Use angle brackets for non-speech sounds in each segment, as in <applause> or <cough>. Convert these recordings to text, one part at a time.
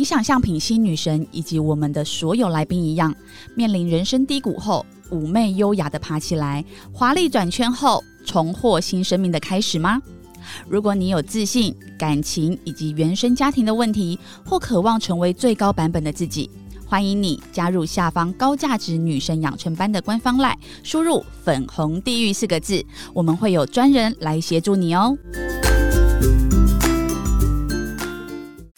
你想像品心女神以及我们的所有来宾一样，面临人生低谷后，妩媚优雅的爬起来，华丽转圈后，重获新生命的开始吗？如果你有自信、感情以及原生家庭的问题，或渴望成为最高版本的自己，欢迎你加入下方高价值女神养成班的官方赖，输入“粉红地狱”四个字，我们会有专人来协助你哦。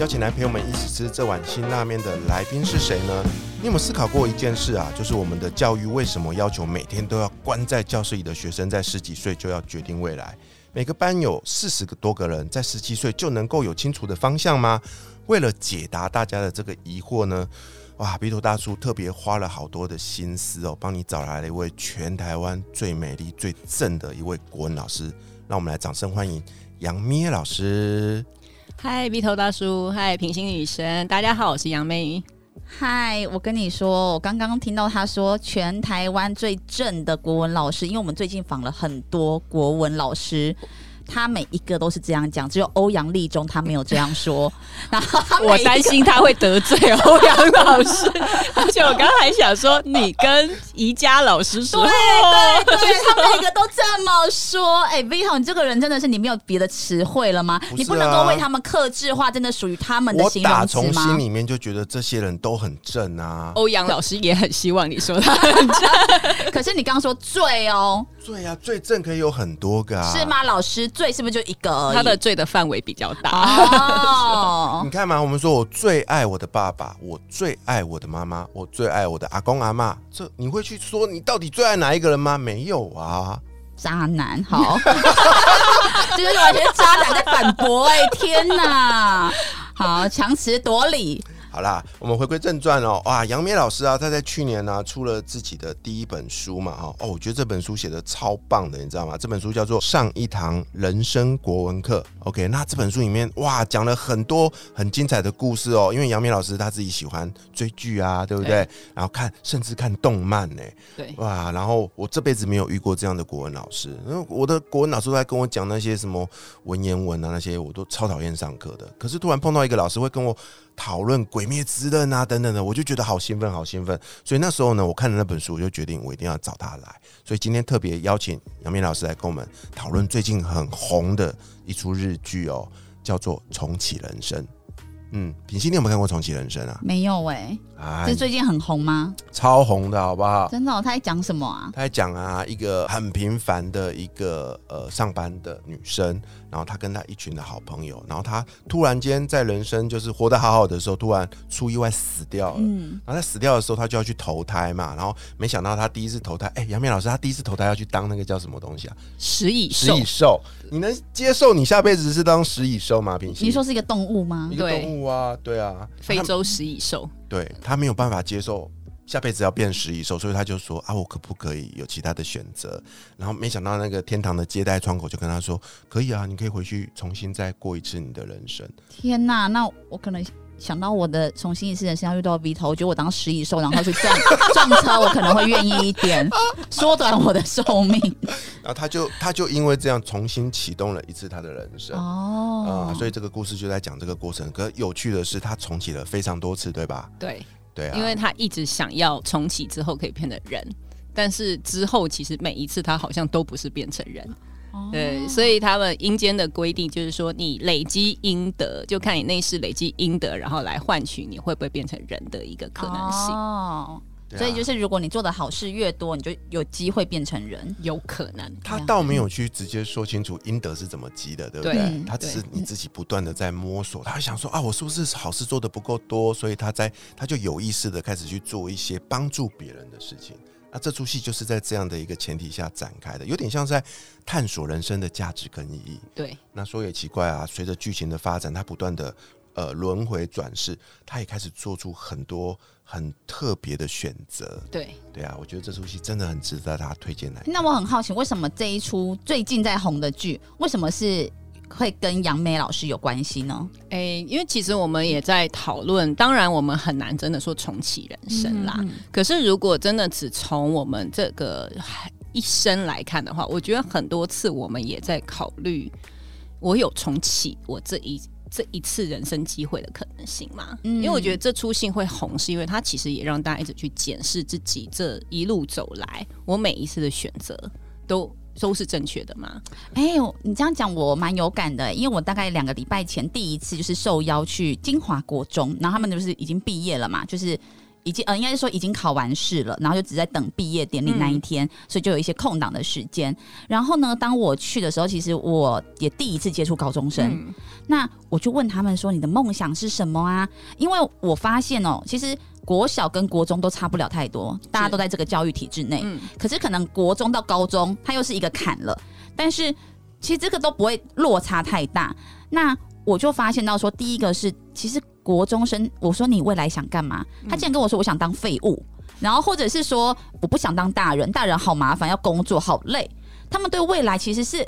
邀请来陪我们一起吃这碗辛辣面的来宾是谁呢？你有没有思考过一件事啊？就是我们的教育为什么要求每天都要关在教室里的学生在十几岁就要决定未来？每个班有四十个多个人，在十七岁就能够有清楚的方向吗？为了解答大家的这个疑惑呢，哇，鼻头大叔特别花了好多的心思哦，帮你找来了一位全台湾最美丽、最正的一位国文老师。让我们来掌声欢迎杨咩老师。嗨鼻头大叔，嗨，平行女神，大家好，我是杨梅。嗨，我跟你说，我刚刚听到他说全台湾最正的国文老师，因为我们最近访了很多国文老师。他每一个都是这样讲，只有欧阳立中他没有这样说。<laughs> 然后我担心他会得罪欧阳老师，<laughs> 而且我刚才想说，你跟宜家老师说，对对 <laughs> 对，他每个都这么说。哎，Vito，，你这个人真的是你没有别的词汇了吗？你不能够为他们克制化，真的属于他们的形容词吗？我打从心里面就觉得这些人都很正啊。欧阳老师也很希望你说他很正，可是你刚刚说最哦。罪啊，罪证可以有很多个啊，是吗？老师罪是不是就一个？他的罪的范围比较大哦。<laughs> 你看嘛，我们说我最爱我的爸爸，我最爱我的妈妈，我最爱我的阿公阿妈。这你会去说你到底最爱哪一个人吗？没有啊，渣男，好，<laughs> 这就是完全渣男在反驳。哎，天哪，好强词夺理。好啦，我们回归正传哦。哇，杨梅老师啊，他在去年呢出了自己的第一本书嘛，哈哦，我觉得这本书写的超棒的，你知道吗？这本书叫做《上一堂人生国文课》。OK，那这本书里面哇，讲了很多很精彩的故事哦。因为杨梅老师他自己喜欢追剧啊，对不对？然后看甚至看动漫呢。对，哇，然后我这辈子没有遇过这样的国文老师。因为我的国文老师都在跟我讲那些什么文言文啊，那些我都超讨厌上课的。可是突然碰到一个老师会跟我。讨论《鬼灭之刃》啊，等等的，我就觉得好兴奋，好兴奋。所以那时候呢，我看了那本书，我就决定我一定要找他来。所以今天特别邀请杨明老师来跟我们讨论最近很红的一出日剧哦，叫做《重启人生》。嗯，品心，你有没有看过《重启人生》啊？没有哎，这最近很红吗？超红的，好不好？真的？他在讲什么啊？他在讲啊，一个很平凡的一个呃上班的女生，然后她跟她一群的好朋友，然后她突然间在人生就是活得好好的时候，突然出意外死掉了。嗯，然后她死掉的时候，她就要去投胎嘛，然后没想到她第一次投胎，哎，杨明老师，她第一次投胎要去当那个叫什么东西啊？食蚁兽。食蚁兽，你能接受你下辈子是当食蚁兽吗？平心，你说是一个动物吗？一个动物。啊，对啊，非洲食蚁兽，对他没有办法接受下辈子要变食蚁兽，所以他就说啊，我可不可以有其他的选择？然后没想到那个天堂的接待窗口就跟他说，可以啊，你可以回去重新再过一次你的人生。天哪，那我可能想到我的重新一次人生要遇到 V 头，我觉得我当食蚁兽，然后去撞 <laughs> 撞车，我可能会愿意一点，<laughs> 缩短我的寿命。<laughs> 然后他就他就因为这样重新启动了一次他的人生哦啊，所以这个故事就在讲这个过程。可有趣的是，他重启了非常多次，对吧？对对啊，因为他一直想要重启之后可以变成人，但是之后其实每一次他好像都不是变成人。对，所以他们阴间的规定就是说，你累积阴德，就看你内世累积阴德，然后来换取你会不会变成人的一个可能性。哦，所以就是如果你做的好事越多，你就有机会变成人，有可能。他倒没有去直接说清楚阴德是怎么积的，对不对？他只是你自己不断的在摸索，他想说啊，我是不是好事做的不够多，所以他在他就有意识的开始去做一些帮助别人的事情。那这出戏就是在这样的一个前提下展开的，有点像在探索人生的价值跟意义。对，那说也奇怪啊，随着剧情的发展，它不断的呃轮回转世，他也开始做出很多很特别的选择。对，对啊，我觉得这出戏真的很值得大家推荐来。那我很好奇，为什么这一出最近在红的剧，为什么是会跟杨梅老师有关系呢？诶、因为其实我们也在讨论，当然我们很难真的说重启人生啦。嗯可是如果真的只从我们这个一生来看的话，我觉得很多次我们也在考虑，我有重启我这一。这一次人生机会的可能性嘛，嗯因为我觉得这出戏会红，是因为它其实也让大家一直去检视自己这一路走来，我每一次的选择都都是正确的吗。哎、呦，你这样讲我蛮有感的，因为我大概两个礼拜前第一次就是受邀去金华国中，然后他们就是已经毕业了嘛，就是已经呃应该是说已经考完试了，然后就只在等毕业典礼那一天，所以就有一些空档的时间。然后呢，当我去的时候，其实我也第一次接触高中生，嗯那我就问他们说：“你的梦想是什么啊？”因为我发现哦，其实国小跟国中都差不了太多，大家都在这个教育体制内。嗯可是可能国中到高中，它又是一个坎了。但是其实这个都不会落差太大。那我就发现到说，第一个是，其实国中生，我说你未来想干嘛？他竟然跟我说我想当废物，然后或者是说我不想当大人，大人好麻烦，要工作好累。他们对未来其实是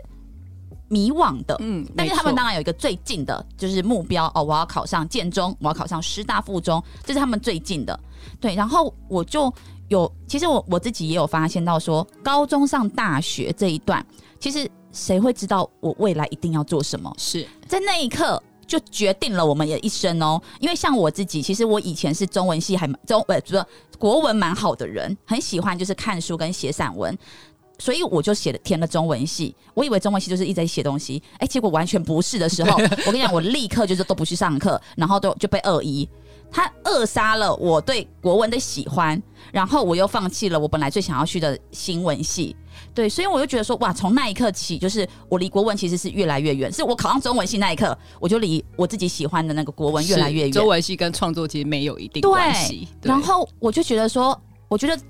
迷惘的。嗯，但是他们当然有一个最近的，就是目标哦，我要考上建中，我要考上师大附中，这是他们最近的。对，然后我就有，其实我我自己也有发现到说，高中上大学这一段，其实谁会知道我未来一定要做什么？是在那一刻就决定了我们的一生哦。因为像我自己，其实我以前是中文系还蛮中呃不是国文蛮好的人，很喜欢就是看书跟写散文。所以我就写了填了中文系，我以为中文系就是一直在写东西，哎、结果完全不是的时候，<laughs> 我跟你讲，我立刻就是都不去上课，然后都就被二一，他扼杀了我对国文的喜欢，然后我又放弃了我本来最想要去的新闻系，对，所以我就觉得说，哇，从那一刻起，就是我离国文其实是越来越远，是我考上中文系那一刻，我就离我自己喜欢的那个国文越来越远。中文系跟创作其实没有一定关系。对然后我就觉得说，我觉得嘖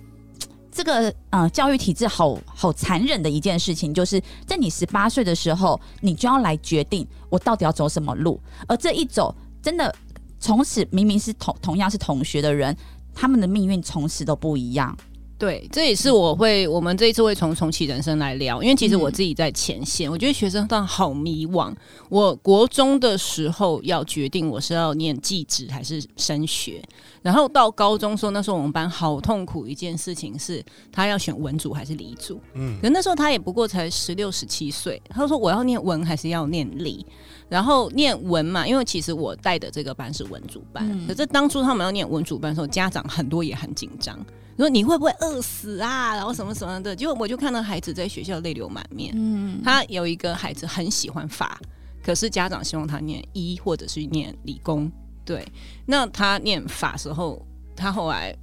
这个嗯教育体制好好残忍的一件事情，就是在你十八岁的时候，你就要来决定我到底要走什么路，而这一走，真的从此明明是同同样是同学的人，他们的命运从此都不一样。对，这也是我会，我们这一次会从重启人生来聊，因为其实嗯我自己在前线，我觉得学生当好迷惘。我国中的时候要决定我是要念技职还是升学，然后到高中时候，那时候我们班好痛苦一件事情是，他要选文组还是理组。嗯可那时候他也不过才十六十七岁，他说我要念文还是要念理，然后念文嘛，因为其实我带的这个班是文组班，嗯可是当初他们要念文组班的时候，家长很多也很紧张，说你会不会饿死啊，然后什么什么的，结果我就看到孩子在学校泪流满面。嗯，他有一个孩子很喜欢法，可是家长希望他念医或者是念理工。对，那他念法时候，他后来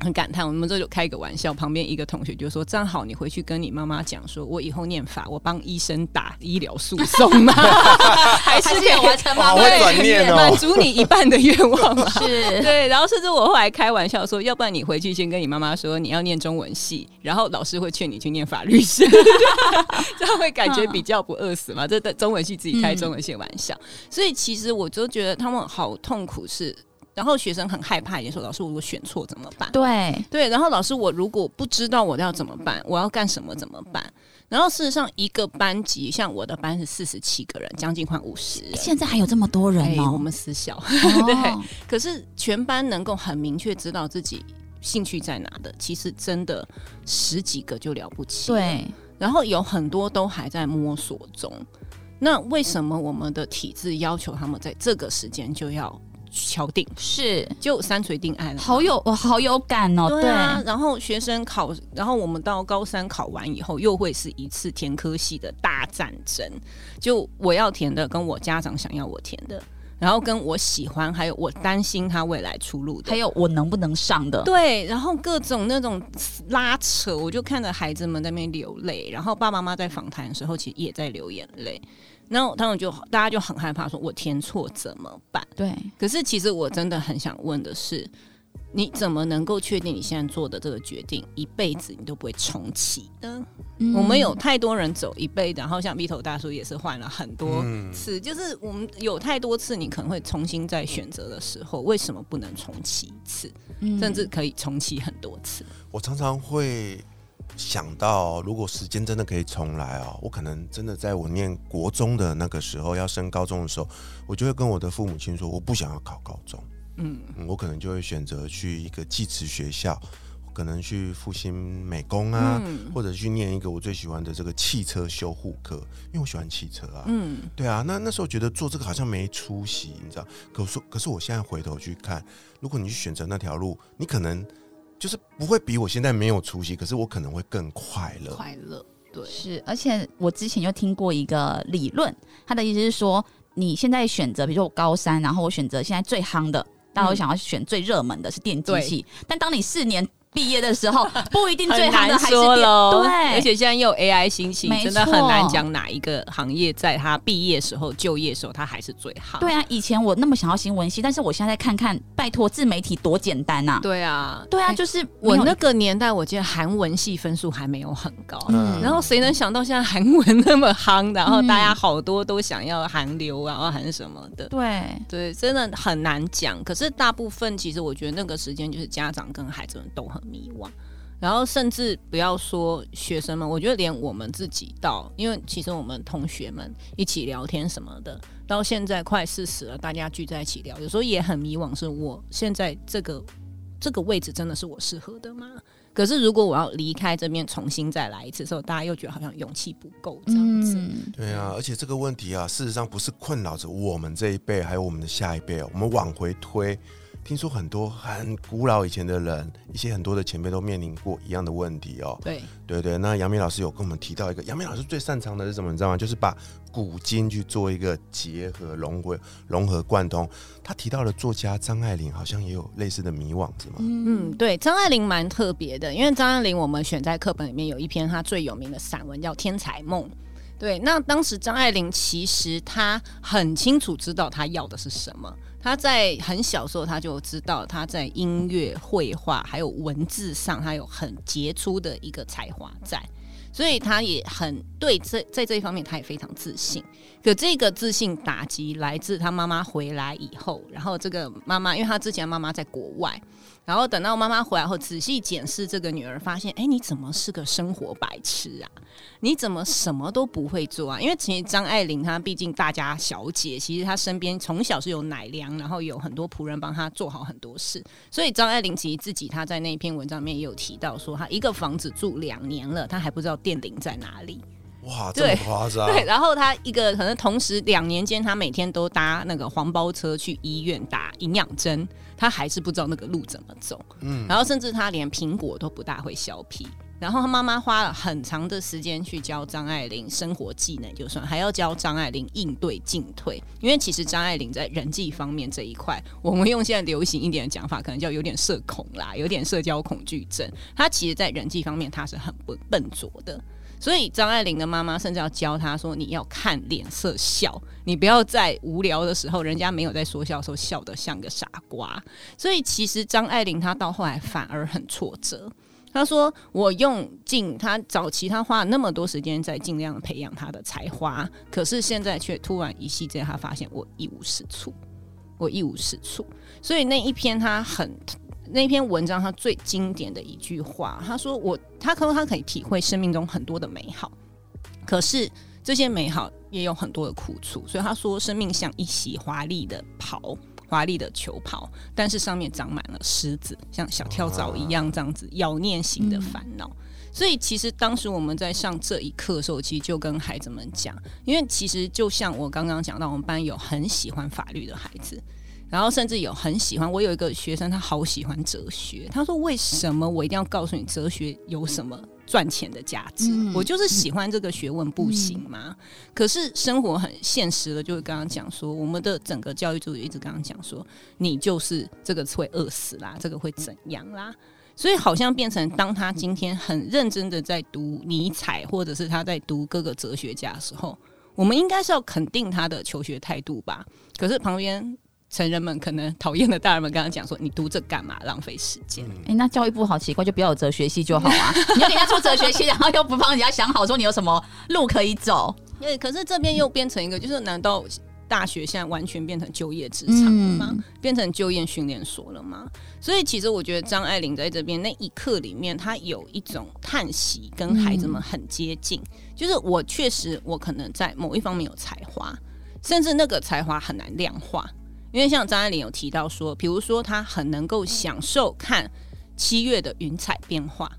很感叹，我们这就开一个玩笑，旁边一个同学就说：“正好你回去跟你妈妈讲，说我以后念法，我帮医生打医疗诉讼嘛，<laughs> <laughs> 还是有完成吗？好会转念哦满足你一半的愿望嘛。”是，<laughs> 对，然后甚至我后来开玩笑说，要不然你回去先跟你妈妈说你要念中文系，然后老师会劝你去念法律系，这样会感觉比较不饿死嘛？这的中文系自己开中文系玩笑，所以其实我就觉得他们好痛苦是。然后学生很害怕，也说老师，我如果选错怎么办？对，对，然后老师，我如果不知道我要怎么办，我要干什么怎么办？然后事实上，一个班级像我的班是四十七个人，将近快五十。现在还有这么多人哎，哦，我们私小，<laughs> 对可是全班能够很明确知道自己兴趣在哪的，其实真的十几个就了不起。，对，然后有很多都还在摸索中。那为什么我们的体制要求他们在这个时间就要敲定，是就三锤定案了？好有我好有感哦，对啊，然后学生考，然后我们到高三考完以后，又会是一次填科系的大战争。就我要填的，跟我家长想要我填的，然后跟我喜欢，还有我担心他未来出路的还。有我能不能上的，对，然后各种那种拉扯，我就看着孩子们在那边流泪，然后爸爸妈妈在访谈的时候，其实也在流眼泪。然后他们就大家就很害怕，说我填错怎么办？对，可是其实我真的很想问的是，你怎么能够确定你现在做的这个决定一辈子你都不会重启呢？嗯我们有太多人走一辈子，然后像 B 头大叔也是换了很多嗯次，就是我们有太多次，你可能会重新再选择的时候，为什么不能重启一次，嗯甚至可以重启很多次？我常常会想到，如果时间真的可以重来哦，我可能真的在我念国中的那个时候，要升高中的时候，我就会跟我的父母亲说，我不想要考高中，嗯，嗯我可能就会选择去一个技职学校，可能去复兴美工啊，嗯或者去念一个我最喜欢的这个汽车修护科，因为我喜欢汽车啊。嗯，对啊，那那时候觉得做这个好像没出息，你知道？可我说，可是我现在回头去看，如果你去选择那条路，你可能就是不会比我现在没有出息，可是我可能会更快乐。快乐，对，是，而且我之前就听过一个理论，他的意思是说，你现在选择，比如说我高三，然后我选择现在最夯的，大家会想要选最热门的是电机系，但当你四年毕业的时候，<laughs> 不一定最好的还是电，对，而且现在又有 AI 兴起，真的很难讲哪一个行业在他毕业时候、就业时候，他还是最好。对啊，以前我那么想要新闻系，但是我现在看看，拜托自媒体多简单呐、对啊，对啊，哎就是我那个年代，我记得韩文系分数还没有很高，嗯。然后谁能想到现在韩文那么夯，然后嗯大家好多都想要韩流，然后韩什么的。对，对，真的很难讲。可是大部分其实我觉得那个时间就是家长跟孩子们都很迷惘，然后甚至不要说学生们，我觉得连我们自己到，因为其实我们同学们一起聊天什么的，到现在快四十了，大家聚在一起聊，有时候也很迷惘，是我现在这个这个位置真的是我适合的吗？可是如果我要离开这边，重新再来一次的时候，大家又觉得好像勇气不够这样子。嗯，对啊，而且这个问题啊，事实上不是困扰着我们这一辈，还有我们的下一辈哦。我们往回推，听说很多很古老以前的人，一些很多的前辈都面临过一样的问题哦。对，对对，那杨明老师有跟我们提到一个，杨明老师最擅长的是什么？你知道吗？就是把古今去做一个结合、融合、融合贯通。他提到的作家张爱玲好像也有类似的迷惘，是吗？嗯，对，张爱玲蛮特别的，因为张爱玲我们选在课本里面有一篇她最有名的散文叫《天才梦》。对，那当时张爱玲其实她很清楚知道她要的是什么。他在很小时候，他就知道他在音乐、绘画还有文字上，他有很杰出的一个才华在，所以他也很对这在这一方面，他也非常自信。可这个自信打击来自她妈妈回来以后，然后这个妈妈，因为她之前妈妈在国外，然后等到妈妈回来后，仔细检视这个女儿，发现，哎，你怎么是个生活白痴啊？你怎么什么都不会做啊？因为其实张爱玲她毕竟大家小姐，其实她身边从小是有奶粮，然后有很多仆人帮她做好很多事，所以张爱玲其实自己她在那篇文章里面也有提到说，她一个房子住两年了，她还不知道电铃在哪里。哇，这么对夸张？对，然后他一个可能同时两年间，他每天都搭那个黄包车去医院打营养针，他还是不知道那个路怎么走。嗯，然后甚至他连苹果都不大会削皮。然后他妈妈花了很长的时间去教张爱玲生活技能，就算还要教张爱玲应对进退，因为其实张爱玲在人际方面这一块，我们用现在流行一点的讲法，可能叫有点社恐啦，有点社交恐惧症。她其实，在人际方面，她是很笨笨拙的。所以张爱玲的妈妈甚至要教她说：“你要看脸色笑，你不要在无聊的时候，人家没有在说笑的时候笑得像个傻瓜。”所以其实张爱玲她到后来反而很挫折。她说：“我用尽她早期，她花了那么多时间在尽量培养她的才华，可是现在却突然一夕间，她发现我一无是处，我一无是处。所以那一篇她很那篇文章，他最经典的一句话，他说：“我他可能他可以体会生命中很多的美好，可是这些美好也有很多的苦处。所以他说，生命像一袭华丽的袍，华丽的球袍，但是上面长满了虱子，像小跳蚤一样这样子妖念型的烦恼。所以其实当时我们在上这一课的时候，其实就跟孩子们讲，因为其实就像我刚刚讲到，我们班有很喜欢法律的孩子。”然后甚至有很喜欢，我有一个学生，他好喜欢哲学。他说：“为什么我一定要告诉你哲学有什么赚钱的价值？嗯我就是喜欢这个学问，不行吗？”可是生活很现实的，就是刚刚讲说，我们的整个教育组一直刚刚讲说，你就是这个会饿死啦，这个会怎样啦？所以好像变成，当他今天很认真的在读尼采，或者是他在读各个哲学家的时候，我们应该是要肯定他的求学态度吧？可是旁边。成人们可能讨厌的大人们跟他讲说：“你读这干嘛？浪费时间。嗯哎、那教育部好奇怪，就不要有哲学系就好啊！<laughs> 你要给人家出哲学系，然后又不帮人家想好说你有什么路可以走。对，可是这边又变成一个，就是难道大学现在完全变成就业职场了吗？嗯变成就业训练所了吗？所以其实我觉得张爱玲在这边那一刻里面，她有一种叹息，跟孩子们很接近。就是我确实，我可能在某一方面有才华，甚至那个才华很难量化。因为像张爱玲有提到说，比如说她很能够享受看七月的云彩变化，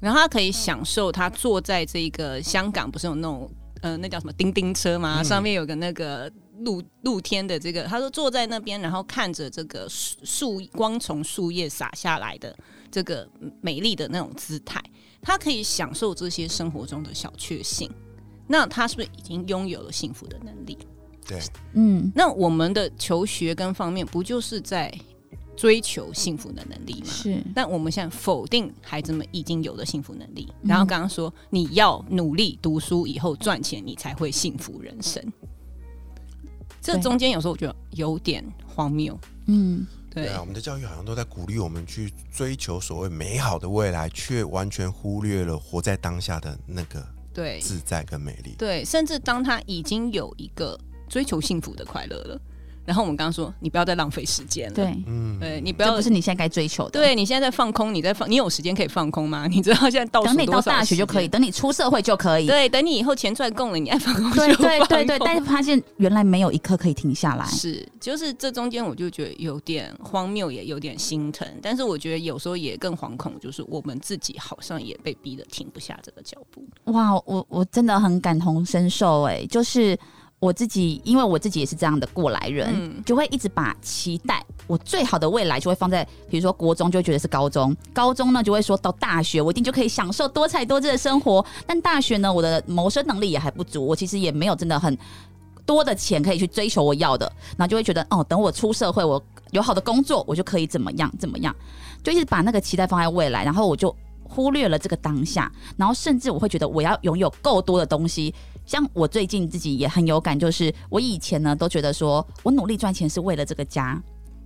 然后她可以享受她坐在这个香港不是有那种呃那叫什么叮叮车吗？上面有个那个露露天的这个，他说坐在那边，然后看着这个树树光从树叶洒下来的这个美丽的那种姿态，他可以享受这些生活中的小确幸。那他是不是已经拥有了幸福的能力？对，嗯，那我们的求学跟方面，不就是在追求幸福的能力吗？是。但我们现在否定孩子们已经有的幸福能力，然后刚刚说你要努力读书，以后赚钱，你才会幸福人生。这中间有时候我觉得有点荒谬，嗯，对。对啊，我们的教育好像都在鼓励我们去追求所谓美好的未来，却完全忽略了活在当下的那个对。自在跟美丽。对，甚至当他已经有一个追求幸福的快乐了，然后我们刚刚说你不要再浪费时间了，对，嗯，对你不要这不是你现在该追求的。，对你现在在放空，你在放，你有时间可以放空吗？<laughs> 你知道现在到等你到大学就可以，等你出社会就可以。对，等你以后钱赚够了，你爱放空就对对对对，但是发现原来没有一刻可以停下来。是，就是这中间我就觉得有点荒谬，也有点心疼。但是我觉得有时候也更惶恐，就是我们自己好像也被逼得停不下这个脚步。哇，我我真的很感同身受哎，就是我自己，因为我自己也是这样的过来人，嗯就会一直把期待我最好的未来就会放在，比如说国中就会觉得是高中，高中呢就会说到大学，我一定就可以享受多彩多姿的生活。但大学呢，我的谋生能力也还不足，我其实也没有真的很多的钱可以去追求我要的，然后就会觉得哦，等我出社会，我有好的工作，我就可以怎么样怎么样，就一直把那个期待放在未来，然后我就忽略了这个当下，然后甚至我会觉得我要拥有够多的东西。像我最近自己也很有感，就是我以前呢都觉得说我努力赚钱是为了这个家，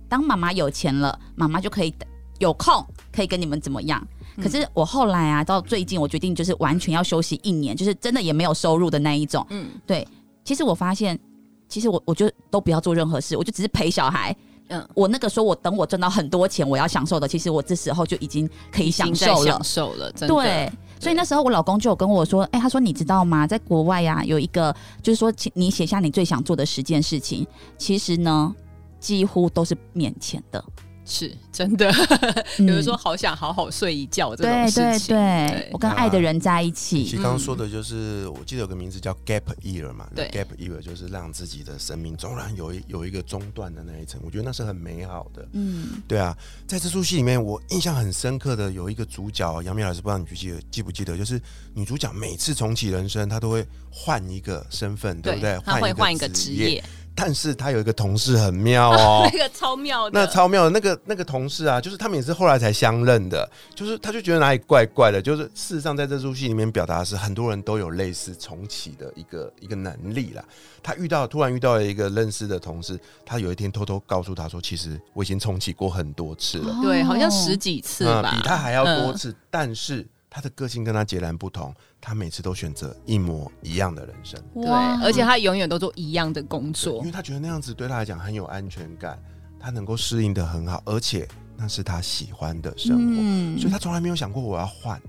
当妈妈有钱了，妈妈就可以有空可以跟你们怎么样。可是我后来啊，到最近我决定就是完全要休息一年，就是真的也没有收入的那一种。嗯，对，其实我发现，其实我我就都不要做任何事，我就只是陪小孩。嗯嗯，我那个时候我等我赚到很多钱，我要享受的，其实我这时候就已经可以享受了享。受了，真的。对，所以那时候我老公就有跟我说，哎、他说你知道吗？在国外呀、有一个就是说，请你写下你最想做的十件事情，其实呢，几乎都是免钱的。是真的。<laughs> 嗯比如说，好想好好睡一觉这种对对事情。对，我跟爱的人在一起。其实刚刚说的就是，我记得有个名字叫 gap year 嘛，对，gap year 就是让自己的生命纵然有一有一个中断的那一层，我觉得那是很美好的。嗯，对啊，在这出戏里面，我印象很深刻的有一个主角，杨幂老师不知道你记不记得记不记得，就是女主角每次重启人生，她都会换一个身份，对不对？她会换一个职职业，但是他有一个同事很妙哦。<laughs> 那，个超妙的，那超妙的那个那个同事啊，就是他们也是后来才相认的，就是他就觉得哪里怪怪的，就是事实上在这出戏里面表达的是很多人都有类似重启的一个一个能力啦。他遇到突然遇到了一个认识的同事，他有一天偷偷告诉他说，其实我已经重启过很多次了，对，好像哦十几次嗯吧，比他还要多嗯。次，但是他的个性跟他截然不同，他每次都选择一模一样的人生。对，而且他永远都做一样的工作因为。他觉得那样子对他来讲很有安全感，他能够适应的很好，而且那是他喜欢的生活，嗯所以他从来没有想过我要换，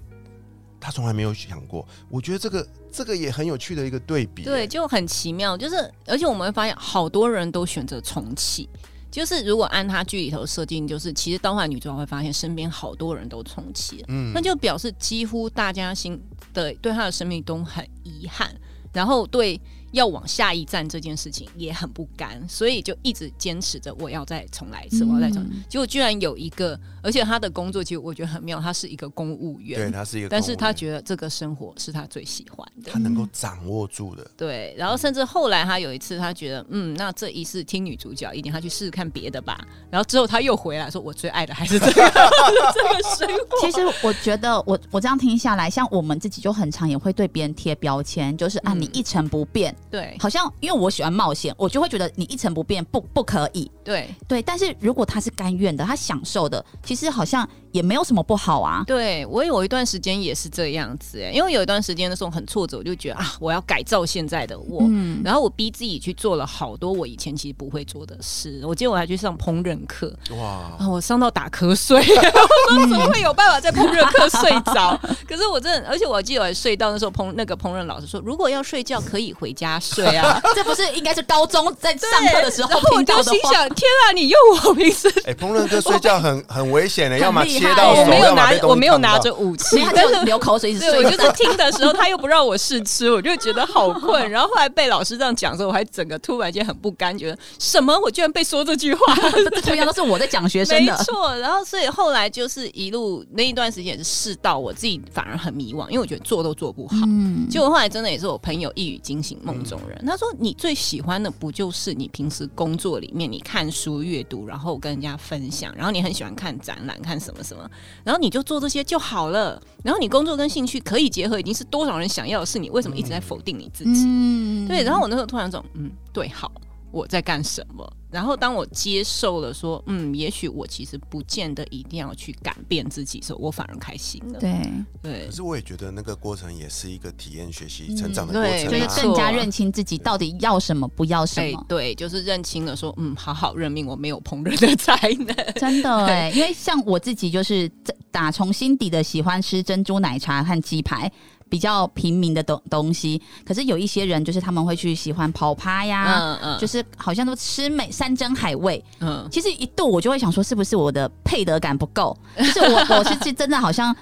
他从来没有想过。我觉得这个这个也很有趣的一个对比。对，，就很奇妙，就是而且我们会发现，好多人都选择重启。就是如果按他剧里头设定，就是其实当换女主角会发现身边好多人都重启了，嗯。那就表示几乎大家心的对他的生命都很遗憾，然后对要往下一站这件事情也很不甘，所以就一直坚持着我要再重来一次，我要再重来。嗯结果居然有一个，而且他的工作其实我觉得很妙，他是一个公务员对，他是一个公务员，但是他觉得这个生活是他最喜欢的他。能够掌握住的。对，然后甚至后来他有一次，他觉得，嗯，那这一次听女主角一点，他去试试看别的吧。然后之后他又回来说，我最爱的还是这个 <laughs> 这个生活。其实我觉得我，我这样听下来，像我们自己就很常也会对别人贴标签，就是啊，嗯你一成不变，对好像因为我喜欢冒险，我就会觉得你一成不变不不可以。对对，但是如果他是甘愿的，他享受的，其实好像也没有什么不好啊。对，我有一段时间也是这样子哎，因为有一段时间的时候很挫折，我就觉得啊，我要改造现在的我，嗯，然后我逼自己去做了好多我以前其实不会做的事。我记得我还去上烹饪课，哇，啊，我上到打瞌睡，<laughs> 我说怎么会有办法在烹饪课睡着？可是我真的，而且我记得我还睡到那时候烹那个烹饪老师说，如果要睡觉可以回家睡啊。<laughs> 这不是应该是高中在上课的时候我听到的话？就心想：天啊，你用我平时哎，烹饪课睡觉很 <laughs> 很危险的，要么切到手，我没有拿我没有拿着武器所以，<laughs> 他但就是流口水一直对，睡我就是听的时候，他又不让我试吃，我就觉得好困。然后后来被老师这样讲的时候，我还整个突然间很不甘，觉得什么？我居然被说这句话，这同样都是我在讲学生没的。错。然后所以后来就是一路那一段时间也是试到我自己反而很迷惘，因为我觉得做都做不好。嗯，结果后来真的也是我朋友一语惊醒梦中人，他说：“你最喜欢的不就是你平时工作里面你看书阅读，然后跟人家分享，然后你很喜欢看展览，看什么什么，然后你就做这些就好了。然后你工作跟兴趣可以结合，已经是多少人想要的事，你为什么一直在否定你自己？嗯对，然后我那时候突然这种，嗯，对，好，我在干什么？然后当我接受了说，嗯，也许我其实不见得一定要去改变自己的时候，我反而开心了。对，对可是我也觉得那个过程也是一个体验、学习、嗯成长的过程啊。就是更加认清自己到底要什么，不要什么。哎对，就是认清了说，嗯，好好认命，我没有烹饪的才能。真的哎，因为像我自己就是打从心底的喜欢吃珍珠奶茶和鸡排。比较平民的东东西，可是有一些人就是他们会去喜欢跑趴呀，嗯嗯就是好像都吃美山珍海味。嗯，其实一度我就会想说，是不是我的配得感不够？就是我 <laughs> 我是真的好像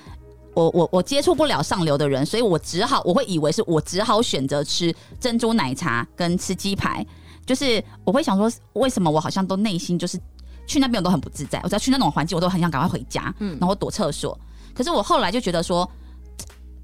我我我接触不了上流的人，所以我只好我会以为是我只好选择吃珍珠奶茶跟吃鸡排。就是我会想说，为什么我好像都内心就是去那边我都很不自在，我只要去那种环境，我都很想赶快回家，嗯然后躲厕所。可是我后来就觉得说。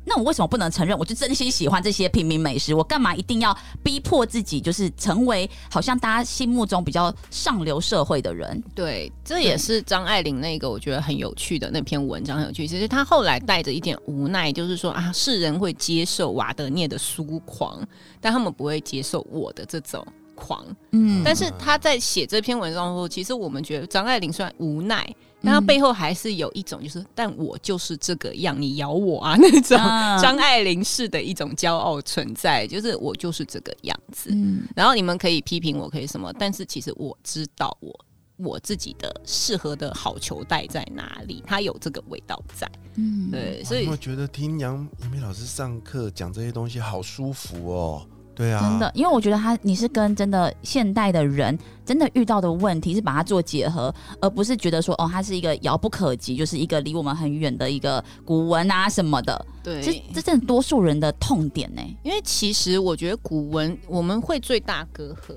那我为什么不能承认？我就真心喜欢这些平民美食，我干嘛一定要逼迫自己，就是成为好像大家心目中比较上流社会的人？对，这也是张爱玲那个我觉得很有趣的那篇文章很有趣。其实她后来带着一点无奈，就是说啊，世人会接受瓦德涅的疏狂，但他们不会接受我的这种狂。嗯但是他在写这篇文章的时候，其实我们觉得张爱玲虽然无奈，但他背后还是有一种就是，但我就是这个样，你咬我啊那种啊张爱玲式的一种骄傲存在，就是我就是这个样子。嗯然后你们可以批评我，可以什么，但是其实我知道我我自己的适合的好球带在哪里，它有这个味道在。嗯，对，所以哇你有没有觉得听杨杨梅老师上课讲这些东西好舒服哦？对啊，真的，因为我觉得他你是跟真的现代的人真的遇到的问题是把它做结合，而不是觉得说哦，它是一个遥不可及，就是一个离我们很远的一个古文啊什么的。对，这真的多数人的痛点呢、因为其实我觉得古文我们会最大隔阂，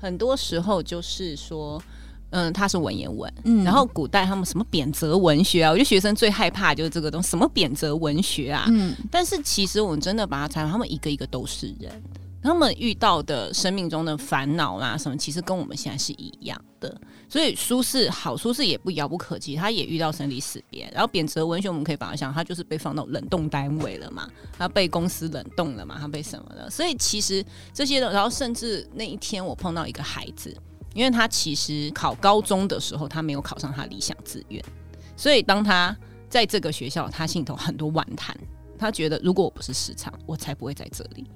很多时候就是说。嗯，它是文言文，嗯然后古代他们什么贬谪文学啊，我觉得学生最害怕就是这个东西，什么贬谪文学啊。嗯但是其实我们真的把它采访，他们一个一个都是人，他们遇到的生命中的烦恼啦什么，其实跟我们现在是一样的。所以苏轼好，苏轼也不遥不可及，他也遇到生离死别。然后贬谪文学，我们可以把它想，他就是被放到冷冻单位了嘛，他被公司冷冻了嘛，他被什么了？所以其实这些的，然后甚至那一天我碰到一个孩子，因为他其实考高中的时候，他没有考上他理想志愿，所以当他在这个学校，他心里头很多惋叹。他觉得，如果我不是市场，我才不会在这里，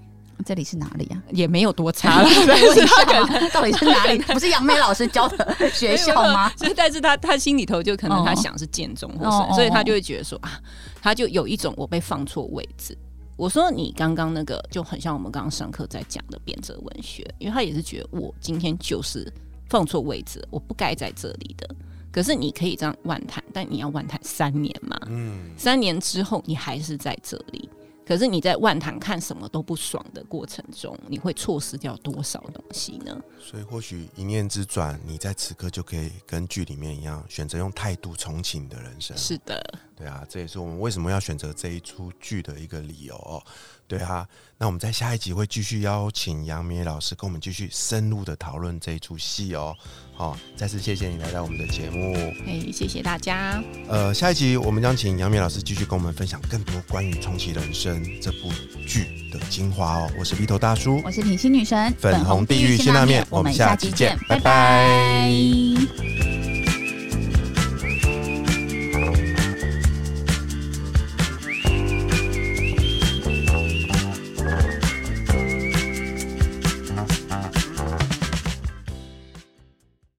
这里是哪里啊？也没有多差了。<laughs> 但问一是他可能，到底是哪里？<laughs> 不是杨梅老师教的学校吗？就 <laughs> 是，但是他他心里头就可能哦他想是建中或是，所以他就会觉得说啊，他就有一种我被放错位置。我说你刚刚那个就很像我们刚刚上课在讲的贬谪文学，因为他也是觉得我今天就是放错位置，我不该在这里的。可是你可以这样万谈，但你要万谈三年嘛？嗯，三年之后你还是在这里，可是你在万堂看什么都不爽的过程中，你会错失掉多少东西呢？所以或许一念之转，你在此刻就可以跟剧里面一样，选择用态度重启你的人生。是的，对啊，这也是我们为什么要选择这一出剧的一个理由哦。对啊，那我们在下一集会继续邀请杨明老师跟我们继续深入的讨论这一出戏哦。好、再次谢谢你来到我们的节目。哎，谢谢大家。呃，下一集我们将请杨明老师继续跟我们分享更多关于重启人生生》这部剧的精华哦。我是鼻头大叔，我是品心女神，粉红地狱辛辣面我们下期见拜拜